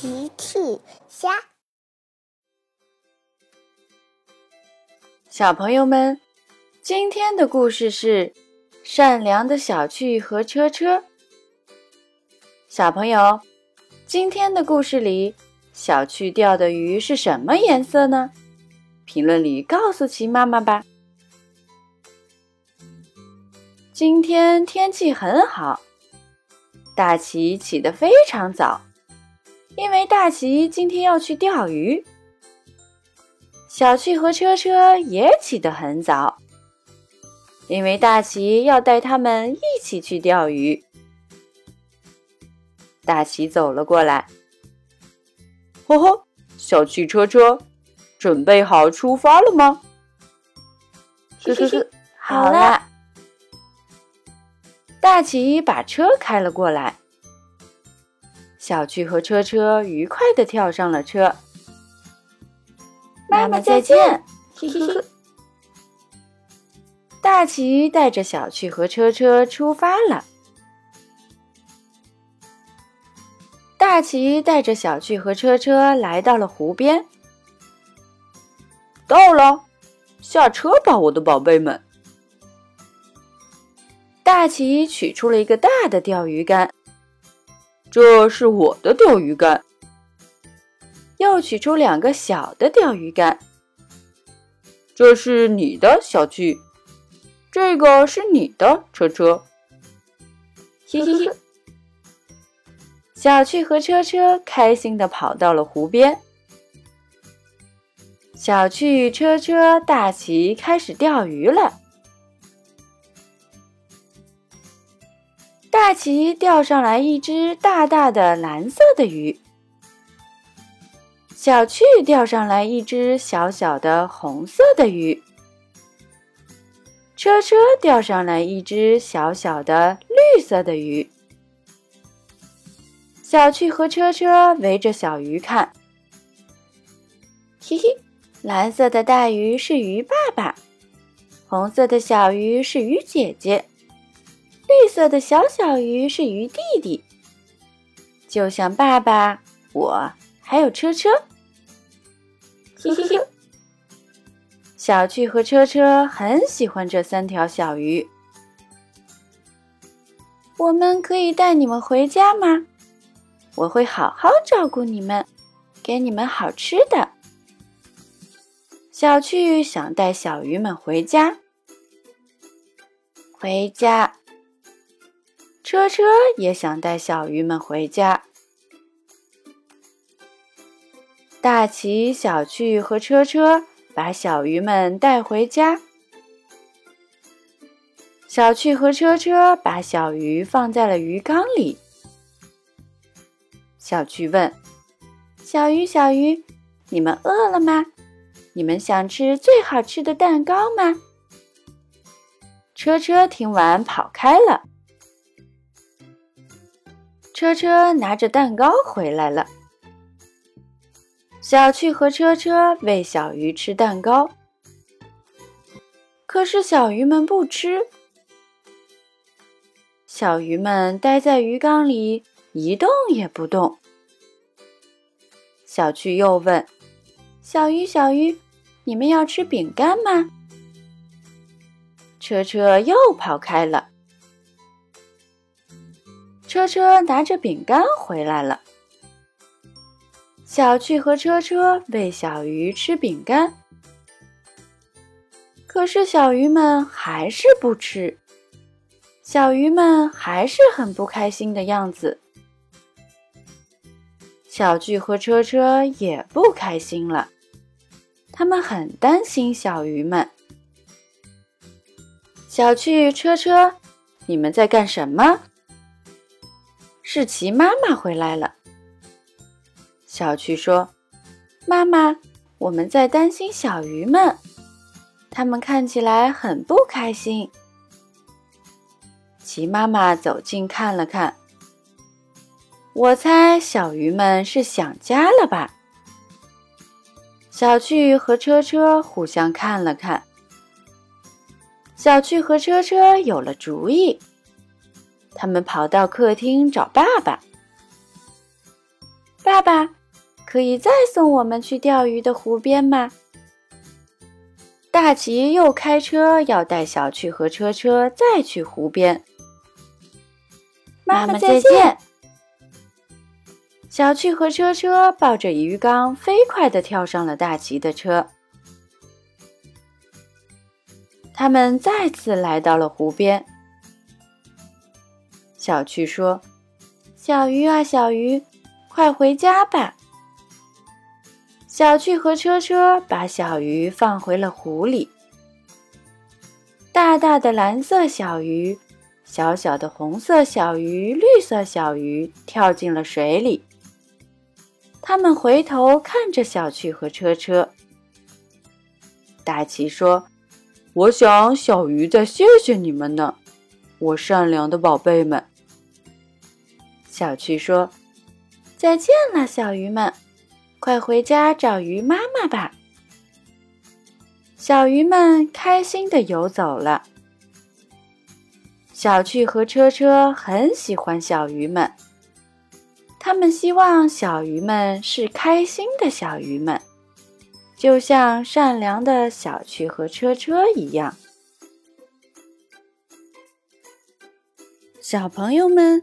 奇趣虾，小朋友们，今天的故事是善良的小趣和车车。小朋友，今天的故事里，小趣钓的鱼是什么颜色呢？评论里告诉奇妈妈吧。今天天气很好，大奇起得非常早。因为大奇今天要去钓鱼，小趣和车车也起得很早，因为大奇要带他们一起去钓鱼。大奇走了过来，呵呵，小趣车车，准备好出发了吗？呵呵呵，好啦。大奇把车开了过来。小趣和车车愉快地跳上了车。妈妈再见！嘿嘿嘿。大奇带着小趣和车车出发了。大奇带着小趣和车车来到了湖边。到了，下车吧，我的宝贝们。大奇取出了一个大的钓鱼竿。这是我的钓鱼竿。又取出两个小的钓鱼竿。这是你的小趣，这个是你的车车。嘿嘿嘿，小趣和车车开心的跑到了湖边。小趣、车车、大奇开始钓鱼了。大奇钓上来一只大大的蓝色的鱼，小趣钓上来一只小小的红色的鱼，车车钓上来一只小小的绿色的鱼。小趣和车车围着小鱼看，嘿嘿，蓝色的大鱼是鱼爸爸，红色的小鱼是鱼姐姐。色的小小鱼是鱼弟弟，就像爸爸、我还有车车。嘿嘿嘿，小趣和车车很喜欢这三条小鱼。我们可以带你们回家吗？我会好好照顾你们，给你们好吃的。小趣想带小鱼们回家，回家。车车也想带小鱼们回家。大奇、小趣和车车把小鱼们带回家。小趣和车车把小鱼放在了鱼缸里。小趣问：“小鱼，小鱼，你们饿了吗？你们想吃最好吃的蛋糕吗？”车车听完跑开了。车车拿着蛋糕回来了。小趣和车车喂小鱼吃蛋糕，可是小鱼们不吃。小鱼们待在鱼缸里一动也不动。小趣又问：“小鱼，小鱼，你们要吃饼干吗？”车车又跑开了。车车拿着饼干回来了。小趣和车车喂小鱼吃饼干，可是小鱼们还是不吃。小鱼们还是很不开心的样子。小巨和车车也不开心了，他们很担心小鱼们。小巨、车车，你们在干什么？是奇妈妈回来了。小趣说：“妈妈，我们在担心小鱼们，它们看起来很不开心。”奇妈妈走近看了看，我猜小鱼们是想家了吧？小趣和车车互相看了看，小趣和车车有了主意。他们跑到客厅找爸爸。爸爸，可以再送我们去钓鱼的湖边吗？大奇又开车要带小趣和车车再去湖边。妈妈再见。小趣和车车抱着鱼缸，飞快地跳上了大奇的车。他们再次来到了湖边。小趣说：“小鱼啊，小鱼，快回家吧。”小趣和车车把小鱼放回了湖里。大大的蓝色小鱼，小小的红色小鱼，绿色小鱼跳进了水里。他们回头看着小趣和车车。大奇说。我想小鱼在谢谢你们呢，我善良的宝贝们。小趣说：“再见了，小鱼们，快回家找鱼妈妈吧。”小鱼们开心的游走了。小趣和车车很喜欢小鱼们，他们希望小鱼们是开心的小鱼们。就像善良的小趣和车车一样，小朋友们